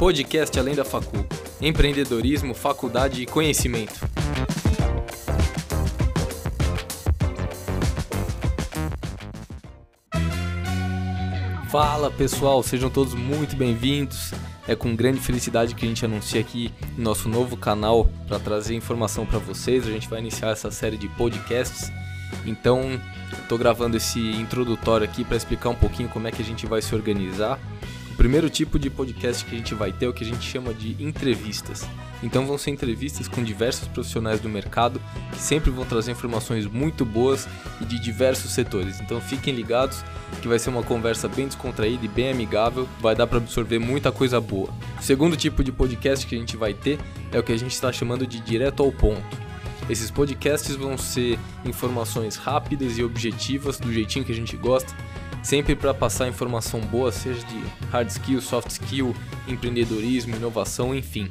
Podcast Além da Facu. Empreendedorismo, faculdade e conhecimento. Fala pessoal, sejam todos muito bem-vindos. É com grande felicidade que a gente anuncia aqui nosso novo canal para trazer informação para vocês. A gente vai iniciar essa série de podcasts. Então, estou gravando esse introdutório aqui para explicar um pouquinho como é que a gente vai se organizar primeiro tipo de podcast que a gente vai ter é o que a gente chama de entrevistas. Então vão ser entrevistas com diversos profissionais do mercado que sempre vão trazer informações muito boas e de diversos setores. Então fiquem ligados que vai ser uma conversa bem descontraída e bem amigável, vai dar para absorver muita coisa boa. O segundo tipo de podcast que a gente vai ter é o que a gente está chamando de direto ao ponto. Esses podcasts vão ser informações rápidas e objetivas do jeitinho que a gente gosta sempre para passar informação boa, seja de hard skill, soft skill, empreendedorismo, inovação, enfim.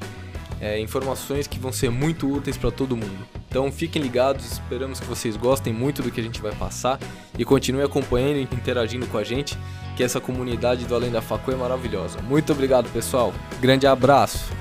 É, informações que vão ser muito úteis para todo mundo. Então fiquem ligados, esperamos que vocês gostem muito do que a gente vai passar e continuem acompanhando e interagindo com a gente, que essa comunidade do Além da Facu é maravilhosa. Muito obrigado, pessoal. Grande abraço.